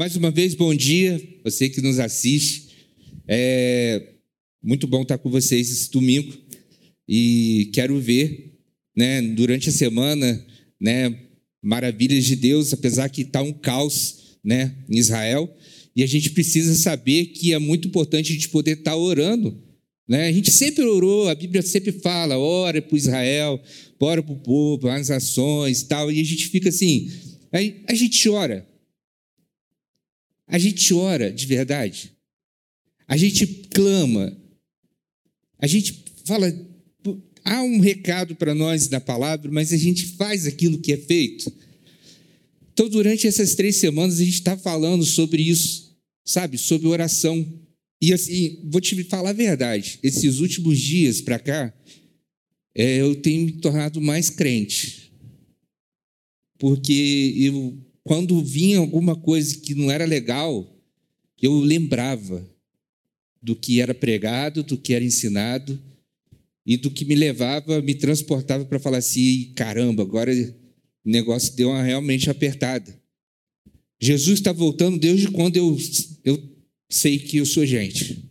Mais uma vez, bom dia, você que nos assiste. É muito bom estar com vocês esse domingo e quero ver, né, durante a semana, né, maravilhas de Deus, apesar que está um caos, né, em Israel, e a gente precisa saber que é muito importante a gente poder estar orando, né? A gente sempre orou, a Bíblia sempre fala, ora para Israel, ora para o povo, as nações, tal, e a gente fica assim, a gente ora, a gente ora de verdade. A gente clama. A gente fala. Há um recado para nós da palavra, mas a gente faz aquilo que é feito. Então, durante essas três semanas, a gente está falando sobre isso, sabe? Sobre oração. E assim, vou te falar a verdade: esses últimos dias para cá, é, eu tenho me tornado mais crente. Porque eu quando vinha alguma coisa que não era legal, eu lembrava do que era pregado, do que era ensinado e do que me levava, me transportava para falar assim: caramba, agora o negócio deu uma realmente apertada. Jesus está voltando desde quando eu, eu sei que eu sou gente.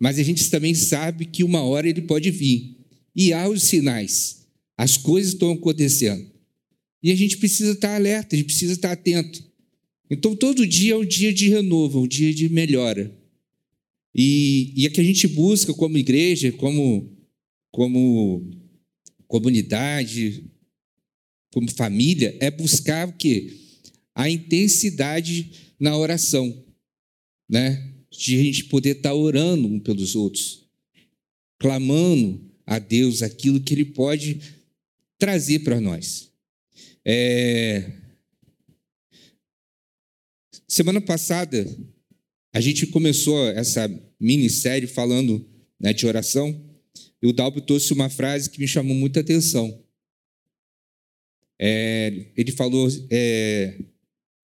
Mas a gente também sabe que uma hora ele pode vir. E há os sinais. As coisas estão acontecendo. E a gente precisa estar alerta, a gente precisa estar atento. Então, todo dia é um dia de renovo, um dia de melhora. E, e é que a gente busca como igreja, como, como comunidade, como família, é buscar o quê? A intensidade na oração, né? De a gente poder estar orando um pelos outros, clamando a Deus aquilo que Ele pode trazer para nós. É... Semana passada, a gente começou essa minissérie falando né, de oração, e o Dalbo trouxe uma frase que me chamou muita atenção. É, ele falou é,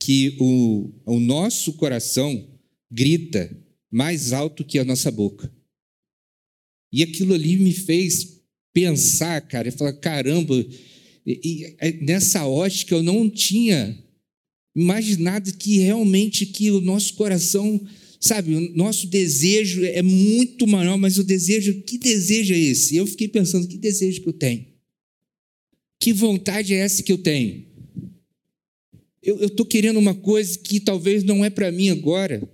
que o, o nosso coração grita mais alto que a nossa boca. E aquilo ali me fez pensar, cara, e falar: caramba, e, e, é, nessa ótica eu não tinha imaginado que realmente que o nosso coração, sabe, o nosso desejo é muito maior, mas o desejo, que desejo é esse? Eu fiquei pensando, que desejo que eu tenho? Que vontade é essa que eu tenho? Eu estou querendo uma coisa que talvez não é para mim agora.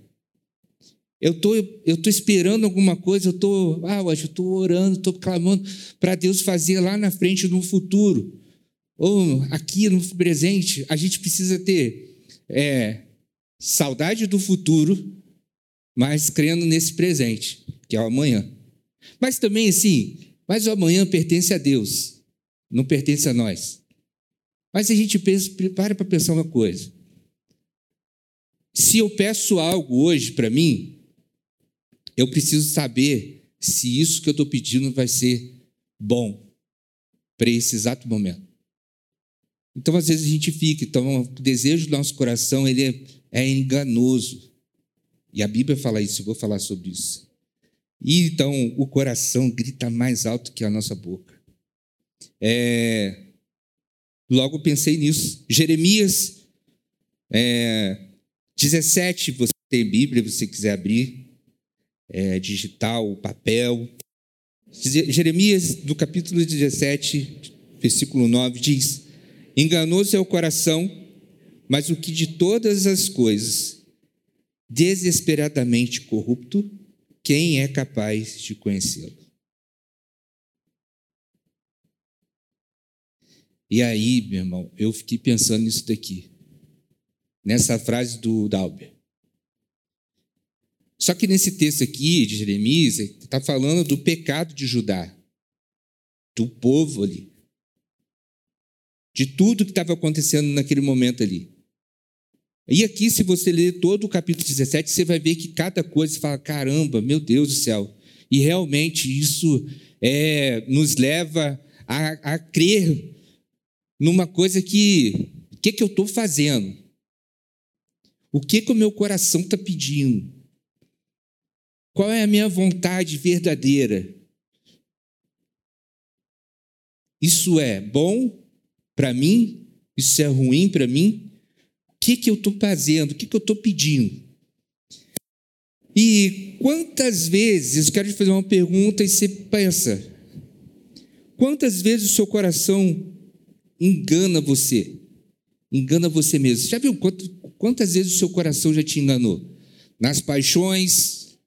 Eu tô, eu tô esperando alguma coisa, eu tô, ah, eu estou orando, estou clamando para Deus fazer lá na frente no futuro ou aqui no presente, a gente precisa ter é, saudade do futuro, mas crendo nesse presente, que é o amanhã. Mas também, assim, mas o amanhã pertence a Deus, não pertence a nós. Mas a gente pensa, para para pensar uma coisa. Se eu peço algo hoje para mim, eu preciso saber se isso que eu estou pedindo vai ser bom para esse exato momento. Então, às vezes, a gente fica. Então, o desejo do nosso coração ele é, é enganoso. E a Bíblia fala isso, eu vou falar sobre isso. E então, o coração grita mais alto que a nossa boca. É, logo pensei nisso. Jeremias é, 17, você tem Bíblia, você quiser abrir, é, digital, papel. Jeremias, do capítulo 17, versículo 9, diz: Enganoso é o coração, mas o que de todas as coisas, desesperadamente corrupto, quem é capaz de conhecê-lo? E aí, meu irmão, eu fiquei pensando nisso daqui, nessa frase do Dalber. Só que nesse texto aqui de Jeremias, está falando do pecado de Judá, do povo ali de tudo que estava acontecendo naquele momento ali. E aqui, se você ler todo o capítulo 17, você vai ver que cada coisa você fala: caramba, meu Deus do céu. E realmente isso é, nos leva a, a crer numa coisa que. O que, que eu estou fazendo? O que, que o meu coração está pedindo? Qual é a minha vontade verdadeira? Isso é bom para mim? Isso é ruim para mim? O que, que eu estou fazendo? O que, que eu estou pedindo? E quantas vezes, eu quero te fazer uma pergunta e você pensa, quantas vezes o seu coração engana você? Engana você mesmo. Já viu quantas vezes o seu coração já te enganou? Nas paixões,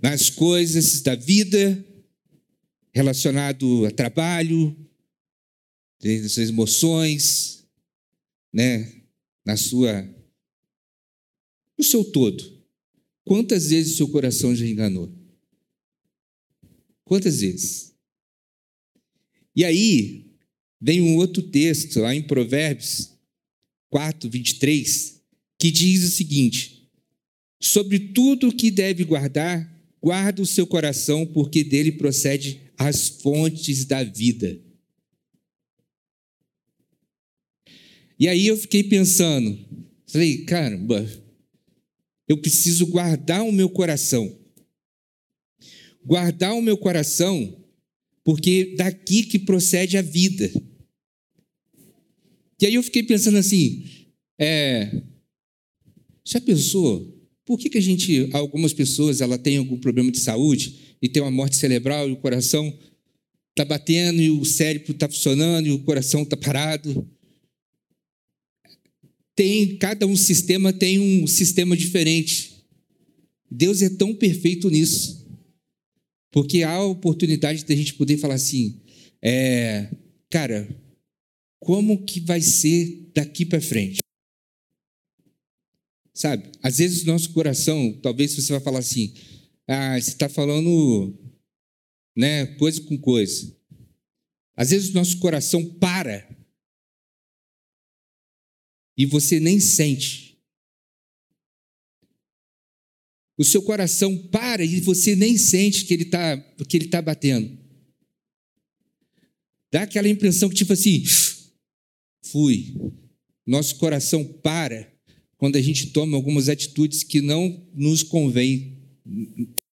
nas coisas da vida, relacionado a trabalho, nas suas emoções, né? na sua, no seu todo. Quantas vezes seu coração já enganou? Quantas vezes? E aí, vem um outro texto lá em Provérbios 4, 23, que diz o seguinte: Sobre tudo que deve guardar, guarda o seu coração, porque dele procede as fontes da vida. E aí eu fiquei pensando, falei, caramba, eu preciso guardar o meu coração. Guardar o meu coração, porque daqui que procede a vida. E aí eu fiquei pensando assim, é, já pensou? Por que, que a gente, algumas pessoas, ela tem algum problema de saúde e tem uma morte cerebral e o coração está batendo e o cérebro está funcionando e o coração está parado? Tem cada um sistema tem um sistema diferente. Deus é tão perfeito nisso, porque há a oportunidade de a gente poder falar assim, é, cara, como que vai ser daqui para frente? Sabe? Às vezes nosso coração, talvez você vai falar assim, ah, você está falando, né, coisa com coisa. Às vezes o nosso coração para e você nem sente. O seu coração para e você nem sente que ele está que ele tá batendo. Dá aquela impressão que tipo assim, fui. Nosso coração para quando a gente toma algumas atitudes que não nos convém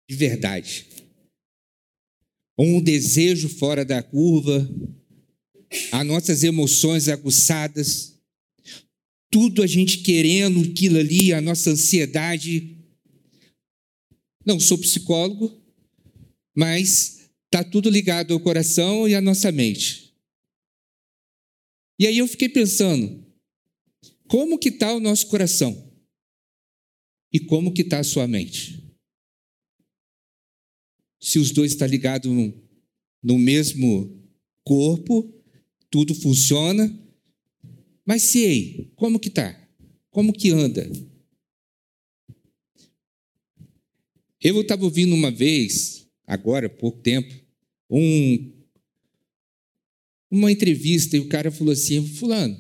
de verdade. Um desejo fora da curva, as nossas emoções aguçadas, tudo a gente querendo aquilo ali, a nossa ansiedade. Não sou psicólogo, mas está tudo ligado ao coração e à nossa mente. E aí eu fiquei pensando, como que está o nosso coração? E como que está a sua mente? Se os dois estão tá ligados no, no mesmo corpo, tudo funciona, mas se ei, como que tá? Como que anda? Eu estava ouvindo uma vez, agora, há pouco tempo, um, uma entrevista e o cara falou assim, fulano,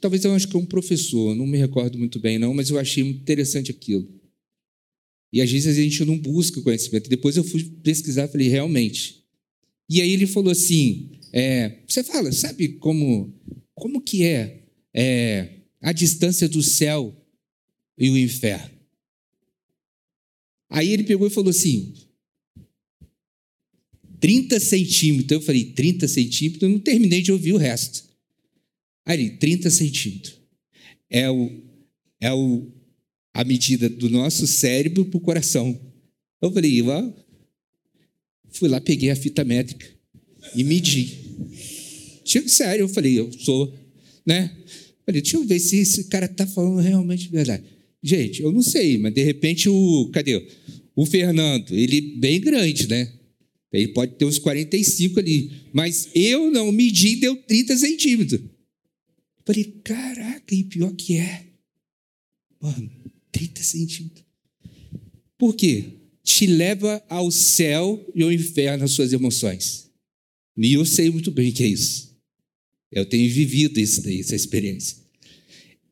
talvez eu acho que é um professor, não me recordo muito bem não, mas eu achei muito interessante aquilo. E às vezes a gente não busca conhecimento. Depois eu fui pesquisar e falei, realmente. E aí ele falou assim, é, você fala, sabe como, como que é é, a distância do céu e o inferno. Aí ele pegou e falou assim: 30 centímetros. Eu falei: 30 centímetros? Eu não terminei de ouvir o resto. Aí ele: 30 centímetros. É, o, é o, a medida do nosso cérebro para o coração. Eu falei: Uau. Fui lá, peguei a fita métrica e medi. Tipo, sério, eu falei: Eu sou, né? Falei, deixa eu ver se esse cara está falando realmente verdade. Gente, eu não sei, mas de repente o. Cadê? O Fernando, ele bem grande, né? Ele pode ter uns 45 ali. Mas eu não medi, deu 30 centímetros. Falei, caraca, e pior que é. Mano, 30 centímetros. Por quê? Te leva ao céu e ao inferno as suas emoções. E eu sei muito bem que é isso. Eu tenho vivido isso daí, essa experiência.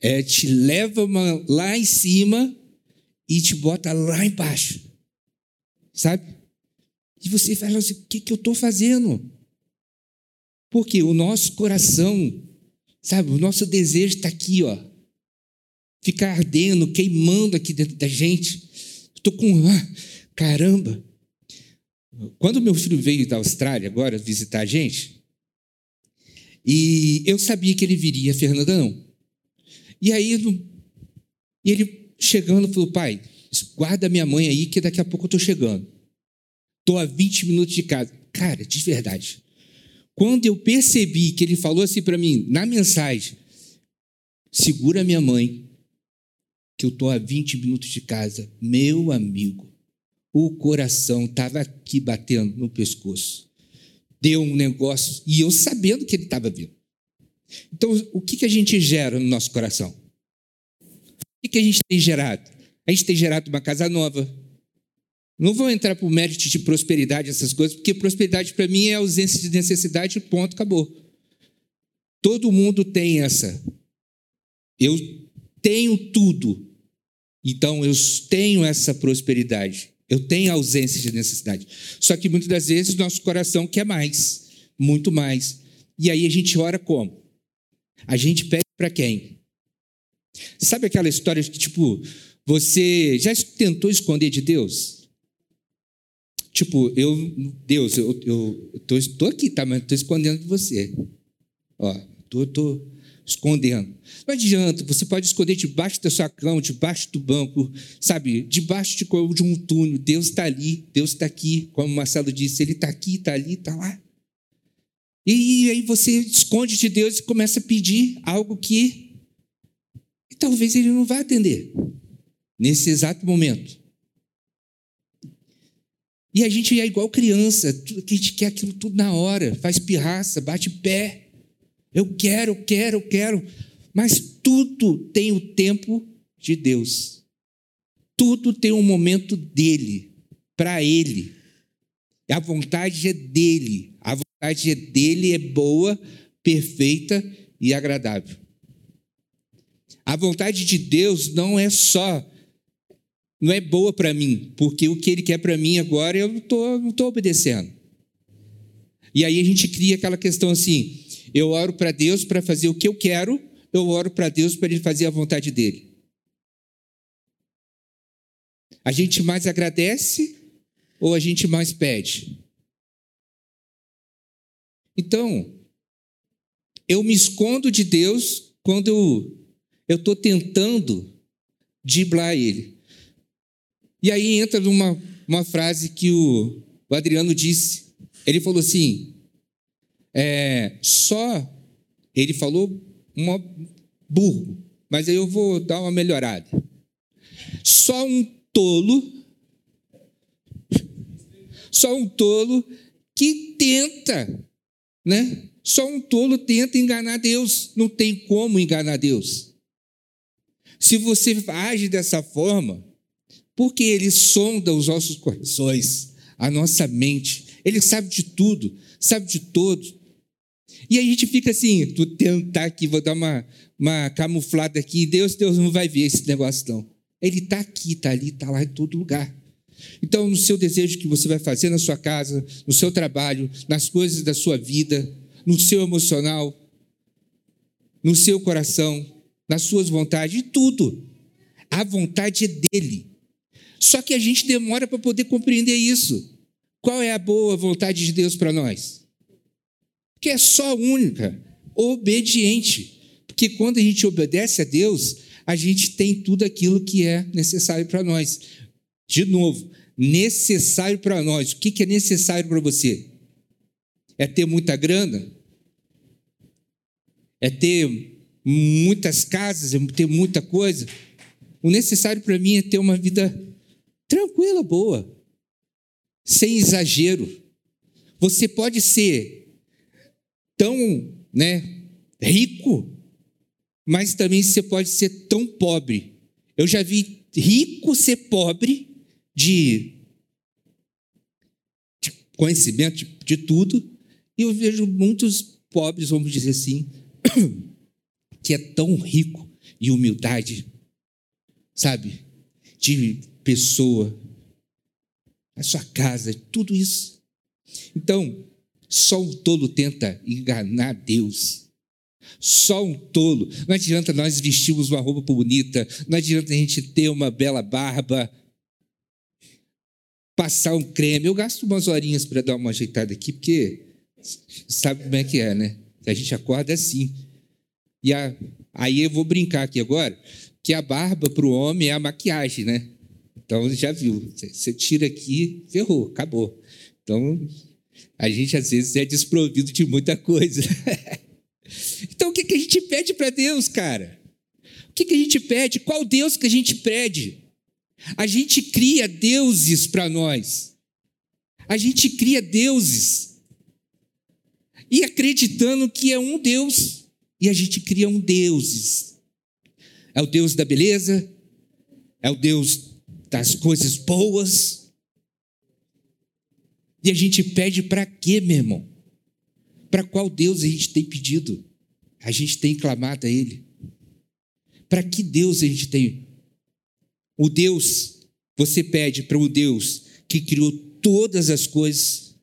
É, te leva lá em cima e te bota lá embaixo. Sabe? E você fala assim: o que, que eu estou fazendo? Porque o nosso coração, sabe, o nosso desejo está aqui, ó. Fica ardendo, queimando aqui dentro da gente. Estou com. Ah, caramba! Quando meu filho veio da Austrália agora visitar a gente, e eu sabia que ele viria, Fernanda não. E aí ele chegando falou: pai, guarda minha mãe aí que daqui a pouco eu estou chegando. Estou a 20 minutos de casa. Cara, de verdade. Quando eu percebi que ele falou assim para mim, na mensagem, segura minha mãe, que eu estou a 20 minutos de casa, meu amigo, o coração estava aqui batendo no pescoço. Deu um negócio, e eu sabendo que ele estava vindo. Então, o que, que a gente gera no nosso coração? O que, que a gente tem gerado? A gente tem gerado uma casa nova. Não vou entrar por mérito de prosperidade, essas coisas, porque prosperidade para mim é ausência de necessidade, ponto, acabou. Todo mundo tem essa. Eu tenho tudo, então eu tenho essa prosperidade. Eu tenho ausência de necessidade. Só que muitas das vezes nosso coração quer mais, muito mais. E aí a gente ora como? A gente pede para quem? Sabe aquela história que, tipo, você já tentou esconder de Deus? Tipo, eu, Deus, eu, eu, eu tô, tô aqui, tá? Mas estou escondendo de você. Ó, tô, tô, escondendo. Não adianta, você pode esconder debaixo da sua cama, debaixo do banco, sabe, debaixo de, de um túnel. Deus está ali, Deus está aqui, como o Marcelo disse, ele está aqui, está ali, está lá. E aí você esconde de Deus e começa a pedir algo que talvez ele não vá atender nesse exato momento. E a gente é igual criança, a gente quer aquilo tudo na hora, faz pirraça, bate pé. Eu quero, quero, quero. Mas tudo tem o tempo de Deus. Tudo tem um momento dele, para ele. A vontade é dele. A vontade é dele é boa, perfeita e agradável. A vontade de Deus não é só não é boa para mim, porque o que ele quer para mim agora eu não estou obedecendo. E aí a gente cria aquela questão assim: eu oro para Deus para fazer o que eu quero, eu oro para Deus para Ele fazer a vontade dele. A gente mais agradece ou a gente mais pede? Então, eu me escondo de Deus quando eu estou tentando driblar Ele. E aí entra numa uma frase que o, o Adriano disse. Ele falou assim: é, só, ele falou uma burro, mas aí eu vou dar uma melhorada. Só um tolo, só um tolo que tenta, né? Só um tolo tenta enganar Deus, não tem como enganar Deus. Se você age dessa forma, porque ele sonda os nossos corações, a nossa mente, ele sabe de tudo, sabe de todos, e a gente fica assim, tu tentar aqui, vou dar uma, uma camuflada aqui, Deus, Deus não vai ver esse negócio não. Ele está aqui, está ali, está lá em todo lugar. Então, no seu desejo que você vai fazer na sua casa, no seu trabalho, nas coisas da sua vida, no seu emocional, no seu coração, nas suas vontades, tudo. A vontade é dele. Só que a gente demora para poder compreender isso. Qual é a boa vontade de Deus para nós? Que é só única, obediente. Porque quando a gente obedece a Deus, a gente tem tudo aquilo que é necessário para nós. De novo, necessário para nós. O que é necessário para você? É ter muita grana? É ter muitas casas? É ter muita coisa? O necessário para mim é ter uma vida tranquila, boa, sem exagero. Você pode ser tão né, rico, mas também você pode ser tão pobre. Eu já vi rico ser pobre de, de conhecimento de, de tudo, e eu vejo muitos pobres, vamos dizer assim, que é tão rico em humildade, sabe? De pessoa, a sua casa, tudo isso. Então, só um tolo tenta enganar Deus. Só um tolo. Não adianta nós vestirmos uma roupa bonita, não adianta a gente ter uma bela barba, passar um creme. Eu gasto umas horinhas para dar uma ajeitada aqui, porque sabe como é que é, né? A gente acorda assim. E a, Aí eu vou brincar aqui agora, que a barba para o homem é a maquiagem, né? Então já viu, você tira aqui, ferrou, acabou. Então a gente às vezes é desprovido de muita coisa. então o que, que a gente pede para Deus, cara? O que, que a gente pede? Qual Deus que a gente pede? A gente cria deuses para nós. A gente cria deuses. E acreditando que é um Deus. E a gente cria um deuses. É o Deus da beleza, é o Deus das coisas boas. E a gente pede para quê, meu irmão? Para qual Deus a gente tem pedido? A gente tem clamado a Ele. Para que Deus a gente tem o Deus, você pede para o Deus que criou todas as coisas,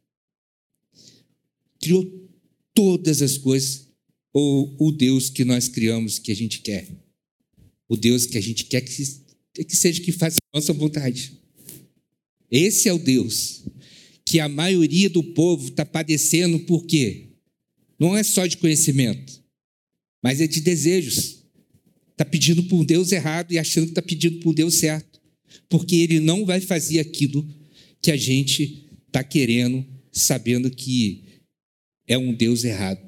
criou todas as coisas, ou o Deus que nós criamos que a gente quer? O Deus que a gente quer que, que seja que faça a nossa vontade. Esse é o Deus que a maioria do povo está padecendo por quê? Não é só de conhecimento, mas é de desejos. Está pedindo por Deus errado e achando que está pedindo por Deus certo. Porque ele não vai fazer aquilo que a gente está querendo, sabendo que é um Deus errado.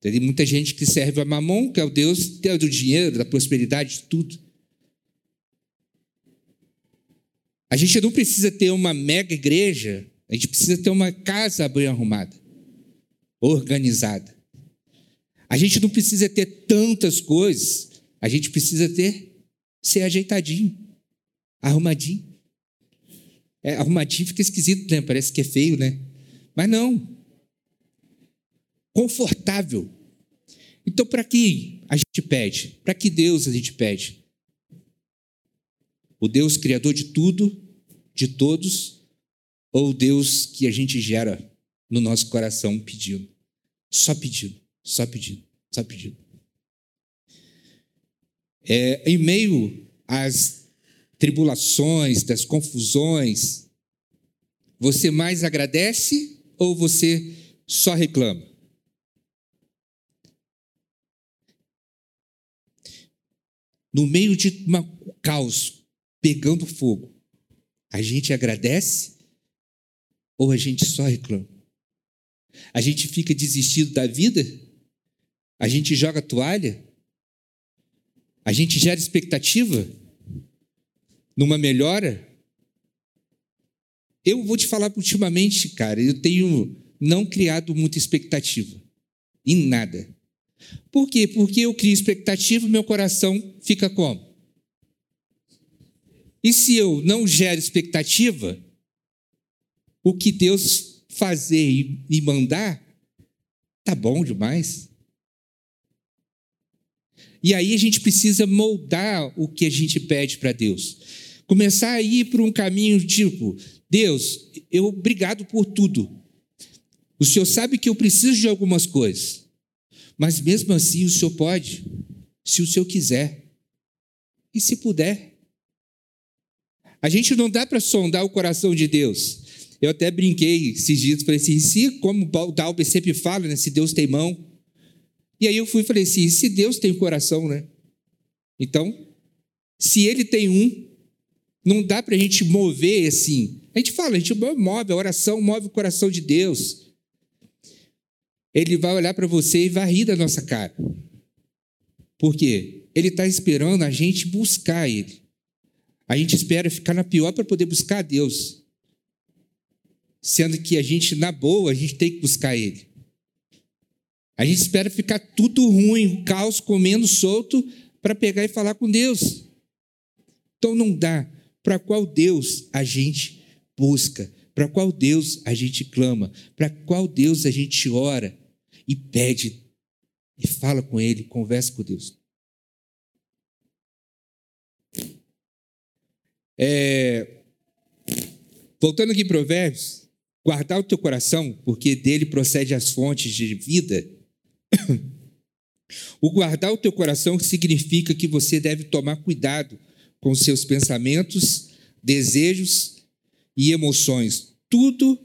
Tem muita gente que serve a Mamon, que é o Deus do dinheiro, da prosperidade, de tudo. A gente não precisa ter uma mega igreja, a gente precisa ter uma casa bem arrumada, organizada. A gente não precisa ter tantas coisas, a gente precisa ter ser ajeitadinho, arrumadinho. É, arrumadinho fica esquisito, né? Parece que é feio, né? Mas não. Confortável. Então, para que a gente pede? Para que Deus a gente pede? O Deus criador de tudo, de todos, ou o Deus que a gente gera no nosso coração pedindo? Só pedindo. Só pedindo, só pedindo. É, em meio às tribulações, das confusões, você mais agradece ou você só reclama? No meio de um caos pegando fogo, a gente agradece ou a gente só reclama? A gente fica desistido da vida? A gente joga toalha? A gente gera expectativa numa melhora? Eu vou te falar ultimamente, cara, eu tenho não criado muita expectativa em nada. Por quê? Porque eu crio expectativa, meu coração fica como? E se eu não gero expectativa, o que Deus fazer e mandar, tá bom demais. E aí a gente precisa moldar o que a gente pede para Deus. Começar a ir por um caminho tipo: Deus, eu obrigado por tudo. O Senhor sabe que eu preciso de algumas coisas, mas mesmo assim o Senhor pode, se o Senhor quiser e se puder. A gente não dá para sondar o coração de Deus. Eu até brinquei esses dias, falei assim: se, como o Dalber sempre fala, né, se Deus tem mão, e aí eu fui e falei assim: se Deus tem coração, né? Então, se ele tem um, não dá para a gente mover assim. A gente fala, a gente move, a oração move o coração de Deus. Ele vai olhar para você e vai rir da nossa cara. Por quê? Ele está esperando a gente buscar Ele. A gente espera ficar na pior para poder buscar Deus. Sendo que a gente, na boa, a gente tem que buscar Ele. A gente espera ficar tudo ruim, o caos comendo solto, para pegar e falar com Deus. Então não dá. Para qual Deus a gente busca? Para qual Deus a gente clama? Para qual Deus a gente ora e pede e fala com Ele, conversa com Deus? É... Voltando aqui em Provérbios, guardar o teu coração, porque dele procede as fontes de vida o guardar o teu coração significa que você deve tomar cuidado com seus pensamentos, desejos e emoções. Tudo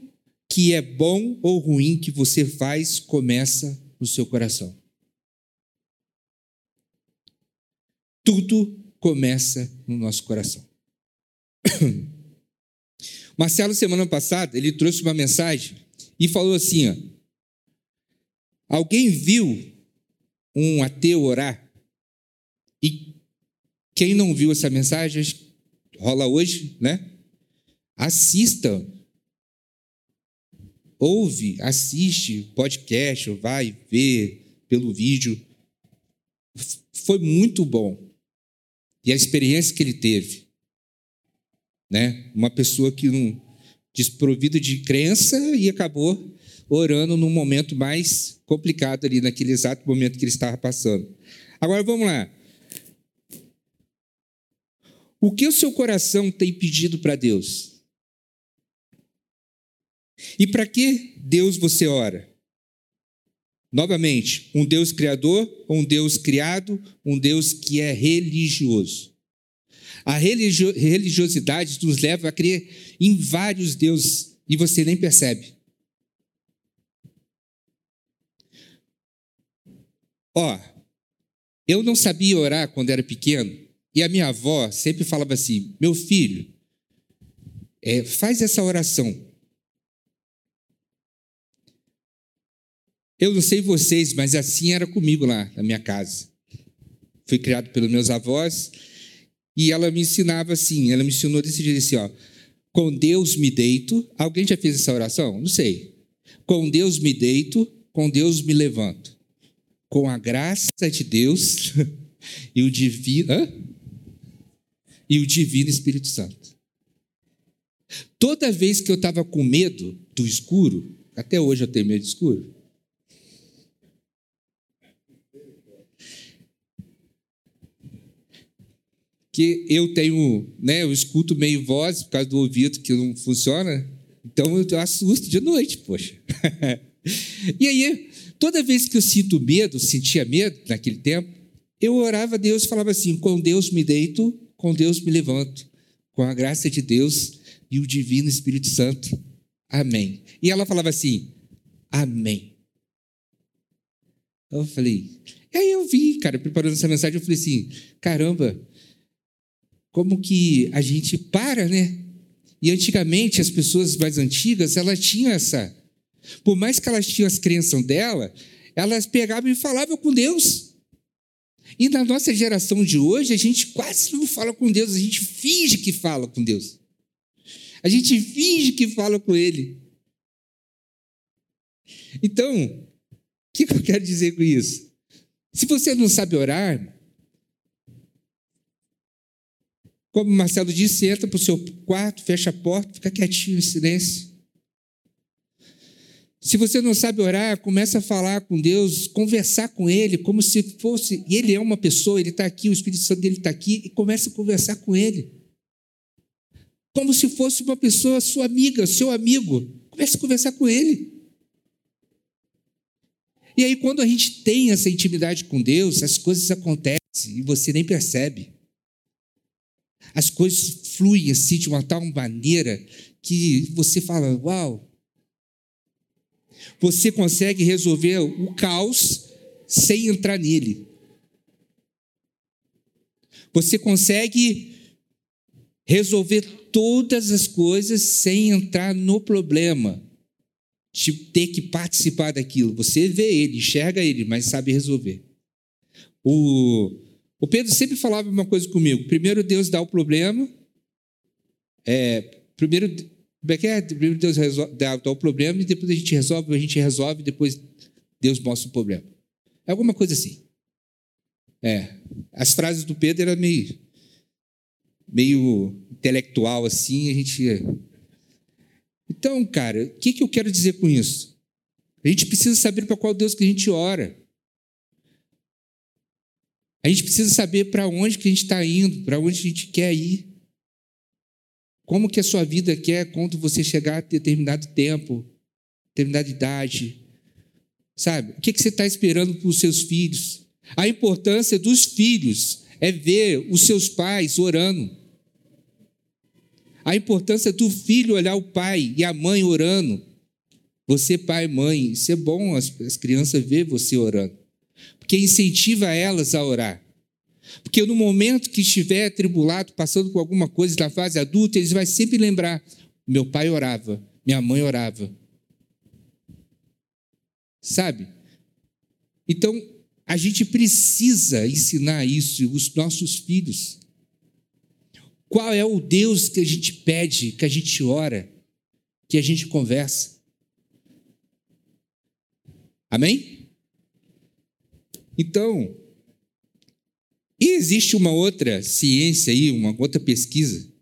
que é bom ou ruim que você faz começa no seu coração. Tudo começa no nosso coração. Marcelo, semana passada, ele trouxe uma mensagem e falou assim: ó, alguém viu um ateu orar? E quem não viu essa mensagem, rola hoje, né? Assista. Ouve, assiste podcast, vai ver pelo vídeo. Foi muito bom. E a experiência que ele teve. Né? Uma pessoa que não desprovida de crença e acabou orando num momento mais complicado ali, naquele exato momento que ele estava passando. Agora vamos lá. O que o seu coração tem pedido para Deus? E para que Deus você ora? Novamente, um Deus criador, um Deus criado, um Deus que é religioso. A religiosidade nos leva a crer em vários deuses e você nem percebe. Ó, eu não sabia orar quando era pequeno e a minha avó sempre falava assim: meu filho, é, faz essa oração. Eu não sei vocês, mas assim era comigo lá na minha casa. Fui criado pelos meus avós e ela me ensinava assim, ela me ensinou desse jeito assim, ó. Com Deus me deito. Alguém já fez essa oração? Não sei. Com Deus me deito, com Deus me levanto. Com a graça de Deus e o divino. Hã? e o Divino Espírito Santo. Toda vez que eu estava com medo do escuro, até hoje eu tenho medo de escuro. Que eu tenho, né, eu escuto meio voz por causa do ouvido que não funciona, então eu assusto de noite, poxa. e aí, toda vez que eu sinto medo, sentia medo naquele tempo, eu orava a Deus falava assim: com Deus me deito com Deus me levanto, com a graça de Deus e o divino Espírito Santo. Amém. E ela falava assim: Amém. Eu falei, e aí eu vi, cara, preparando essa mensagem, eu falei assim: caramba, como que a gente para, né? E antigamente, as pessoas mais antigas, elas tinham essa. Por mais que elas tinham as crenças dela, elas pegavam e falavam com Deus. E na nossa geração de hoje, a gente quase não fala com Deus, a gente finge que fala com Deus. A gente finge que fala com Ele. Então, o que eu quero dizer com isso? Se você não sabe orar, como Marcelo disse, entra para o seu quarto, fecha a porta, fica quietinho em silêncio. Se você não sabe orar, começa a falar com Deus, conversar com Ele, como se fosse. Ele é uma pessoa, Ele está aqui, o Espírito Santo dele está aqui, e começa a conversar com Ele. Como se fosse uma pessoa, sua amiga, seu amigo. Comece a conversar com Ele. E aí, quando a gente tem essa intimidade com Deus, as coisas acontecem e você nem percebe. As coisas fluem assim de uma tal maneira que você fala: Uau, você consegue resolver o caos sem entrar nele. Você consegue resolver todas as coisas sem entrar no problema, de ter que participar daquilo. Você vê ele, enxerga ele, mas sabe resolver. O, o Pedro sempre falava uma coisa comigo: primeiro Deus dá o problema, é, primeiro como é que é? Primeiro Deus dá, dá o problema e depois a gente resolve, a gente resolve e depois Deus mostra o problema. É alguma coisa assim. É. As frases do Pedro eram meio, meio intelectual assim, a gente. Então, cara, o que, que eu quero dizer com isso? A gente precisa saber para qual Deus que a gente ora. A gente precisa saber para onde que a gente está indo, para onde a gente quer ir. Como que a sua vida quer quando você chegar a determinado tempo, determinada idade? Sabe? O que, que você está esperando para os seus filhos? A importância dos filhos é ver os seus pais orando. A importância do filho olhar o pai e a mãe orando. Você, pai e mãe, isso é bom as, as crianças ver você orando. Porque incentiva elas a orar. Porque no momento que estiver tribulado, passando por alguma coisa na fase adulta, eles vai sempre lembrar: meu pai orava, minha mãe orava. Sabe? Então, a gente precisa ensinar isso os nossos filhos. Qual é o Deus que a gente pede, que a gente ora, que a gente conversa? Amém? Então, existe uma outra ciência aí, uma outra pesquisa.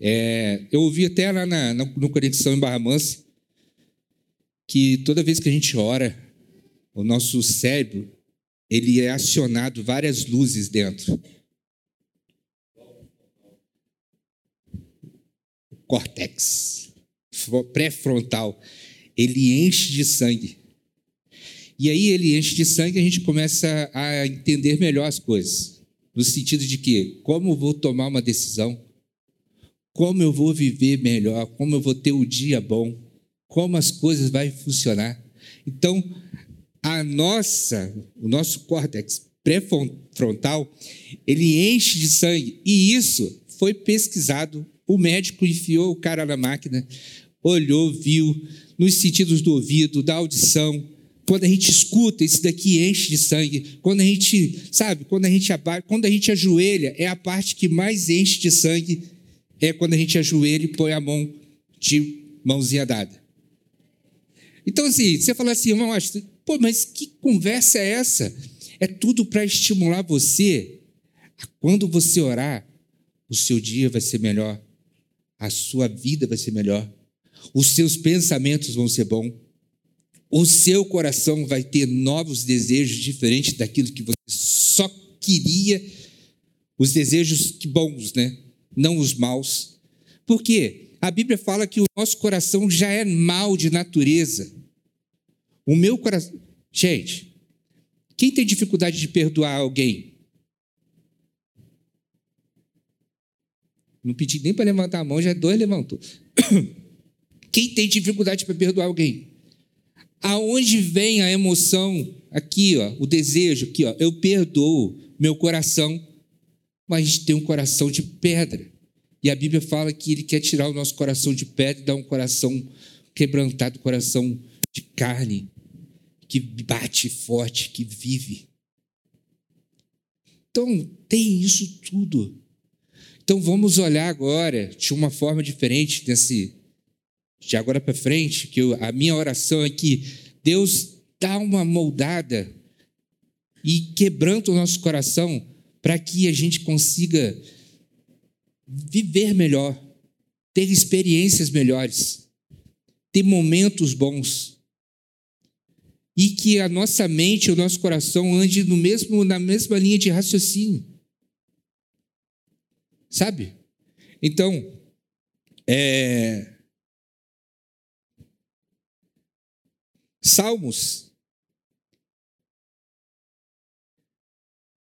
É, eu ouvi até lá na, no Conexão em Barra Mansa que toda vez que a gente ora, o nosso cérebro ele é acionado várias luzes dentro. Córtex pré-frontal, ele enche de sangue. E aí ele enche de sangue e a gente começa a entender melhor as coisas. No sentido de que, como eu vou tomar uma decisão? Como eu vou viver melhor? Como eu vou ter o dia bom? Como as coisas vão funcionar? Então, a nossa, o nosso córtex pré-frontal, ele enche de sangue. E isso foi pesquisado. O médico enfiou o cara na máquina, olhou, viu, nos sentidos do ouvido, da audição, quando a gente escuta, isso daqui enche de sangue. Quando a gente, sabe, quando a gente abaixa, quando a gente ajoelha, é a parte que mais enche de sangue, é quando a gente ajoelha e põe a mão de mãozinha dada. Então, assim, você fala assim, irmão, pô, mas que conversa é essa? É tudo para estimular você. Quando você orar, o seu dia vai ser melhor, a sua vida vai ser melhor, os seus pensamentos vão ser bons o seu coração vai ter novos desejos diferentes daquilo que você só queria, os desejos bons, né? Não os maus. Por quê? A Bíblia fala que o nosso coração já é mal de natureza. O meu coração. Gente, quem tem dificuldade de perdoar alguém? Não pedi nem para levantar a mão, já dois levantou. Quem tem dificuldade para perdoar alguém? Aonde vem a emoção? Aqui, ó, o desejo, aqui, ó, eu perdoo meu coração, mas tem um coração de pedra. E a Bíblia fala que ele quer tirar o nosso coração de pedra e dar um coração quebrantado, coração de carne, que bate forte, que vive. Então, tem isso tudo. Então, vamos olhar agora de uma forma diferente nesse, de agora para frente, que eu, a minha oração é que Deus dá uma moldada e quebranta o nosso coração para que a gente consiga viver melhor, ter experiências melhores, ter momentos bons. E que a nossa mente, o nosso coração ande no mesmo, na mesma linha de raciocínio. Sabe? Então, é, Salmos.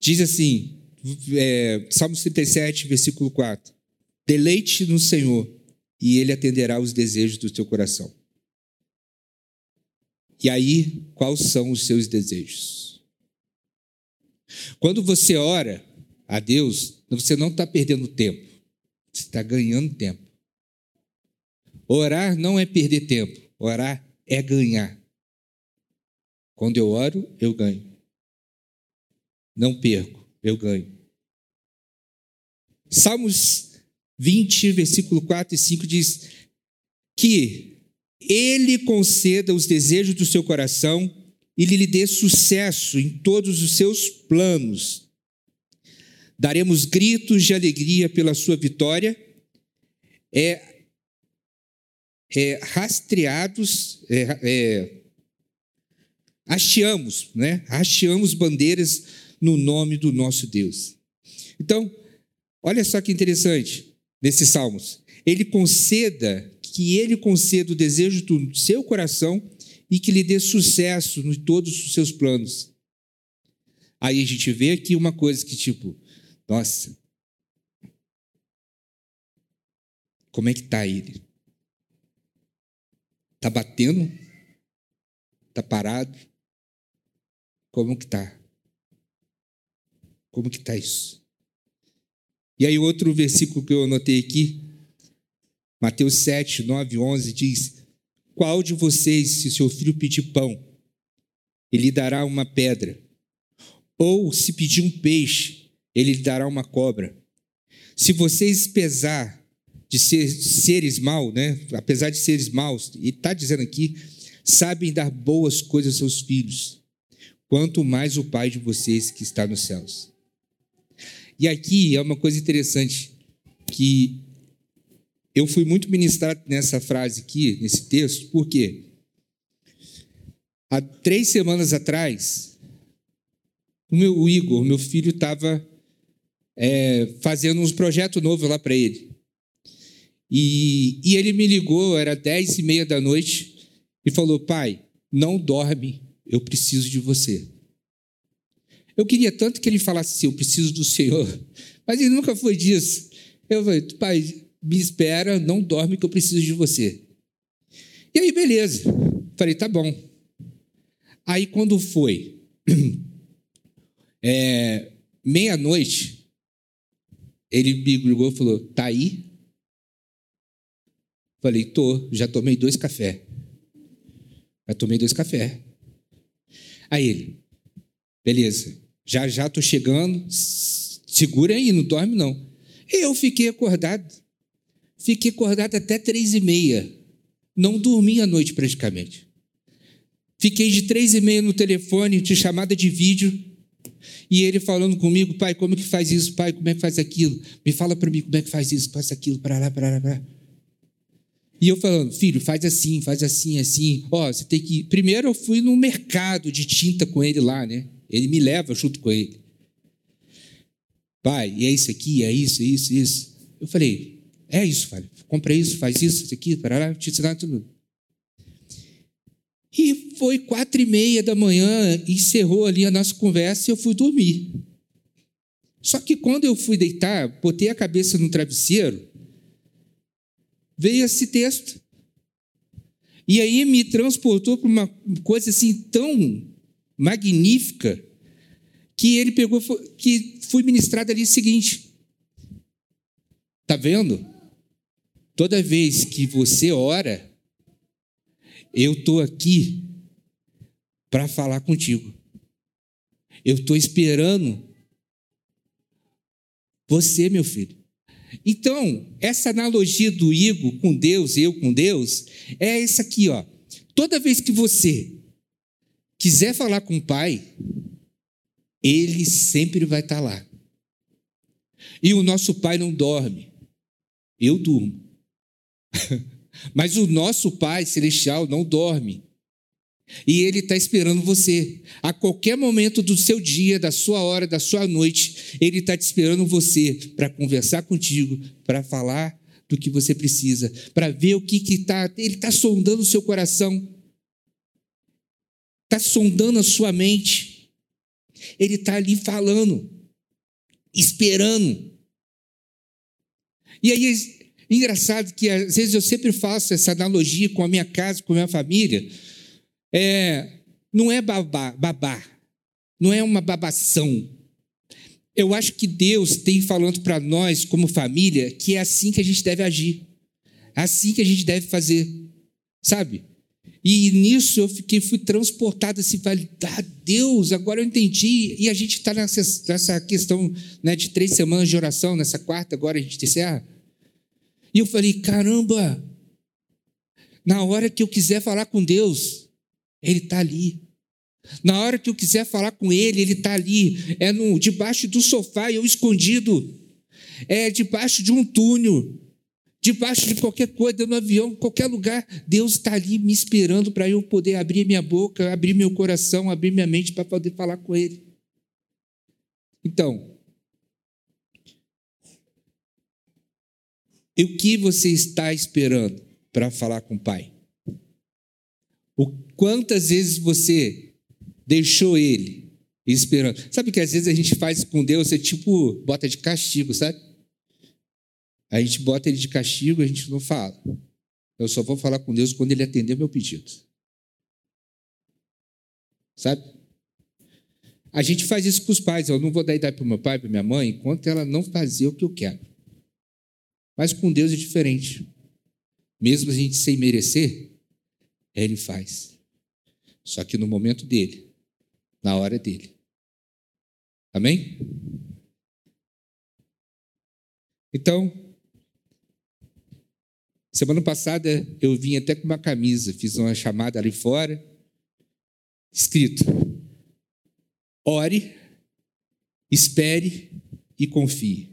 Diz assim, é, Salmos 37, versículo 4: Deleite no Senhor, e Ele atenderá os desejos do teu coração. E aí, quais são os seus desejos? Quando você ora a Deus, você não está perdendo tempo, você está ganhando tempo. Orar não é perder tempo, orar é ganhar. Quando eu oro, eu ganho. Não perco, eu ganho. Salmos 20, versículo 4 e 5 diz que ele conceda os desejos do seu coração e lhe dê sucesso em todos os seus planos. Daremos gritos de alegria pela sua vitória. É, é rastreados, é, é, hasteamos, né? Hasteamos bandeiras no nome do nosso Deus. Então, olha só que interessante nesses salmos. Ele conceda, que ele conceda o desejo do seu coração e que lhe dê sucesso em todos os seus planos. Aí a gente vê aqui uma coisa que, tipo, nossa, como é que está ele? Está batendo? Está parado? Como que está? Como que está isso? E aí outro versículo que eu anotei aqui, Mateus 7, 9, 11, diz, qual de vocês, se seu filho pedir pão, ele dará uma pedra? Ou se pedir um peixe, ele lhe dará uma cobra? Se vocês pesar de ser, seres maus, né? apesar de seres maus, e está dizendo aqui, sabem dar boas coisas aos seus filhos, quanto mais o Pai de vocês que está nos céus. E aqui é uma coisa interessante, que eu fui muito ministrado nessa frase aqui, nesse texto, porque há três semanas atrás, o meu o Igor, meu filho, estava é, fazendo uns projetos novos lá para ele. E, e ele me ligou, era dez e meia da noite, e falou: Pai, não dorme, eu preciso de você. Eu queria tanto que ele falasse assim: Eu preciso do Senhor, mas ele nunca foi disso. Eu falei: Pai, me espera, não dorme, que eu preciso de você. E aí, beleza. Falei: Tá bom. Aí, quando foi é, meia-noite, ele me ligou e falou: Tá aí? Falei, tô, já tomei dois cafés. Já tomei dois cafés. Aí ele, beleza, já já tô chegando, segura aí, não dorme não. E eu fiquei acordado. Fiquei acordado até três e meia. Não dormi a noite praticamente. Fiquei de três e meia no telefone, de chamada de vídeo, e ele falando comigo, pai, como que faz isso, pai, como é que faz aquilo? Me fala para mim como é que faz isso, faz aquilo, para lá, para lá, para lá. E eu falando, filho, faz assim, faz assim, assim. Ó, você tem que. Primeiro eu fui no mercado de tinta com ele lá, né? Ele me leva junto com ele. Pai, e é isso aqui, é isso, é isso, é isso. Eu falei, é isso, pai. Compra isso, faz isso, isso aqui, para lá, te ensinar tudo. E foi quatro e meia da manhã, encerrou ali a nossa conversa e eu fui dormir. Só que quando eu fui deitar, botei a cabeça no travesseiro, veio esse texto. E aí me transportou para uma coisa assim tão magnífica que ele pegou, que fui ministrado ali o seguinte. Tá vendo? Toda vez que você ora, eu estou aqui para falar contigo. Eu estou esperando você, meu filho. Então, essa analogia do Igor com Deus, eu com Deus, é essa aqui, ó. Toda vez que você quiser falar com o Pai, ele sempre vai estar lá. E o nosso Pai não dorme. Eu durmo. Mas o nosso Pai celestial não dorme. E Ele está esperando você. A qualquer momento do seu dia, da sua hora, da sua noite, Ele está te esperando você para conversar contigo, para falar do que você precisa, para ver o que está. Ele está sondando o seu coração, está sondando a sua mente. Ele está ali falando, esperando. E aí, engraçado que às vezes eu sempre faço essa analogia com a minha casa, com a minha família é, não é babá, babá, não é uma babação. Eu acho que Deus tem falando para nós, como família, que é assim que a gente deve agir, assim que a gente deve fazer, sabe? E nisso eu fiquei, fui transportado assim, falei, ah, Deus, agora eu entendi. E a gente está nessa, nessa questão né, de três semanas de oração, nessa quarta, agora a gente encerra. E eu falei, caramba, na hora que eu quiser falar com Deus, ele está ali. Na hora que eu quiser falar com ele, ele está ali. É no, debaixo do sofá, eu escondido. É debaixo de um túnel. Debaixo de qualquer coisa, no avião, qualquer lugar. Deus está ali me esperando para eu poder abrir minha boca, abrir meu coração, abrir minha mente para poder falar com ele. Então, o que você está esperando para falar com o Pai? O quantas vezes você deixou ele esperando? Sabe que às vezes a gente faz com Deus, é tipo, bota de castigo, sabe? A gente bota ele de castigo, a gente não fala. Eu só vou falar com Deus quando ele atender meu pedido. Sabe? A gente faz isso com os pais. Eu não vou dar idade para o meu pai, para minha mãe, enquanto ela não fazer o que eu quero. Mas com Deus é diferente. Mesmo a gente sem merecer, Ele faz. Só que no momento dele, na hora dele. Amém? Então, semana passada eu vim até com uma camisa, fiz uma chamada ali fora, escrito: ore, espere e confie.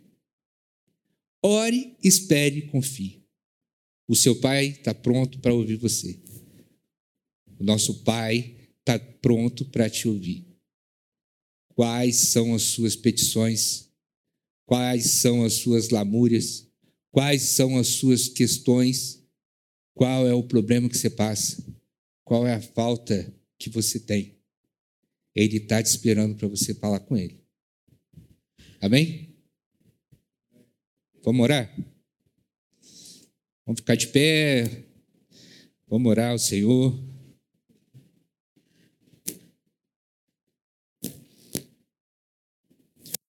Ore, espere e confie. O seu pai está pronto para ouvir você. Nosso pai está pronto para te ouvir. Quais são as suas petições? Quais são as suas lamúrias? Quais são as suas questões? Qual é o problema que você passa? Qual é a falta que você tem? Ele está te esperando para você falar com ele. Amém? Vamos orar? Vamos ficar de pé. Vamos orar ao Senhor.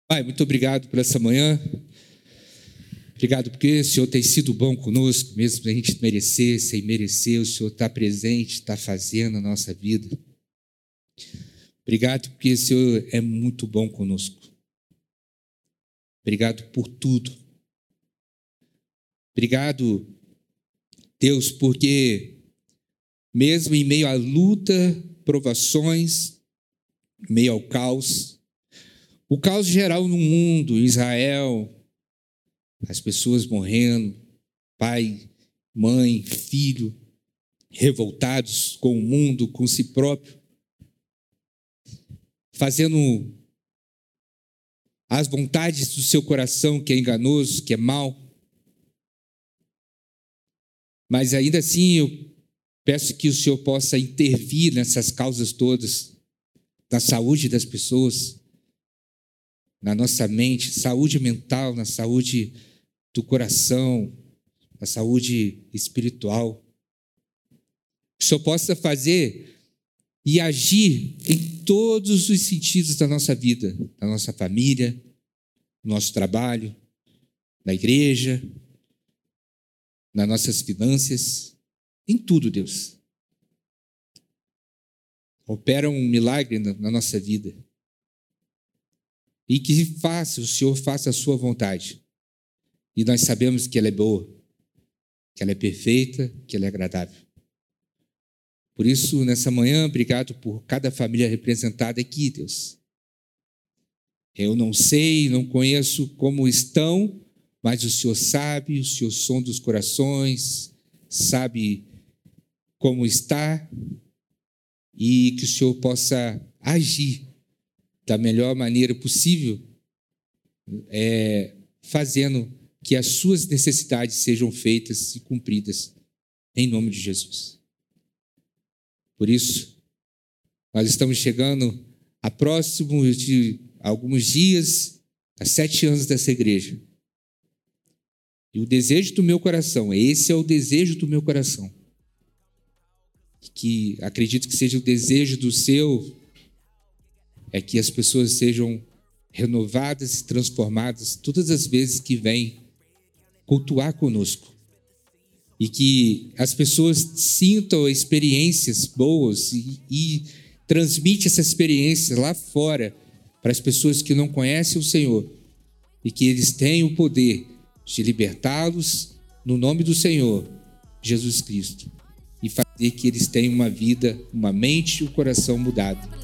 Pai, muito obrigado por essa manhã. Obrigado porque o Senhor tem sido bom conosco, mesmo sem a gente merecer, sem merecer, o Senhor está presente, está fazendo a nossa vida. Obrigado porque o Senhor é muito bom conosco. Obrigado por tudo. Obrigado, Deus, porque mesmo em meio à luta, provações, meio ao caos, o caos geral no mundo, Israel, as pessoas morrendo, pai, mãe, filho, revoltados com o mundo, com si próprio, fazendo as vontades do seu coração, que é enganoso, que é mau. Mas ainda assim, eu peço que o Senhor possa intervir nessas causas todas, na saúde das pessoas, na nossa mente, saúde mental, na saúde do coração, na saúde espiritual. Que o Senhor possa fazer e agir em todos os sentidos da nossa vida, da nossa família, no nosso trabalho, na igreja, nas nossas finanças, em tudo, Deus. Opera um milagre na nossa vida. E que faça, o Senhor faça a sua vontade. E nós sabemos que ela é boa, que ela é perfeita, que ela é agradável. Por isso, nessa manhã, obrigado por cada família representada aqui, Deus. Eu não sei, não conheço como estão, mas o Senhor sabe, o Senhor som dos corações, sabe como está, e que o Senhor possa agir da melhor maneira possível, é, fazendo que as suas necessidades sejam feitas e cumpridas, em nome de Jesus. Por isso, nós estamos chegando a próximo de alguns dias, a sete anos dessa igreja. E o desejo do meu coração, esse é o desejo do meu coração, que acredito que seja o desejo do seu, é que as pessoas sejam renovadas e transformadas todas as vezes que vêm cultuar conosco. E que as pessoas sintam experiências boas e, e transmite essa experiência lá fora para as pessoas que não conhecem o Senhor. E que eles tenham o poder de libertá-los no nome do Senhor, Jesus Cristo, e fazer que eles tenham uma vida, uma mente e o um coração mudado,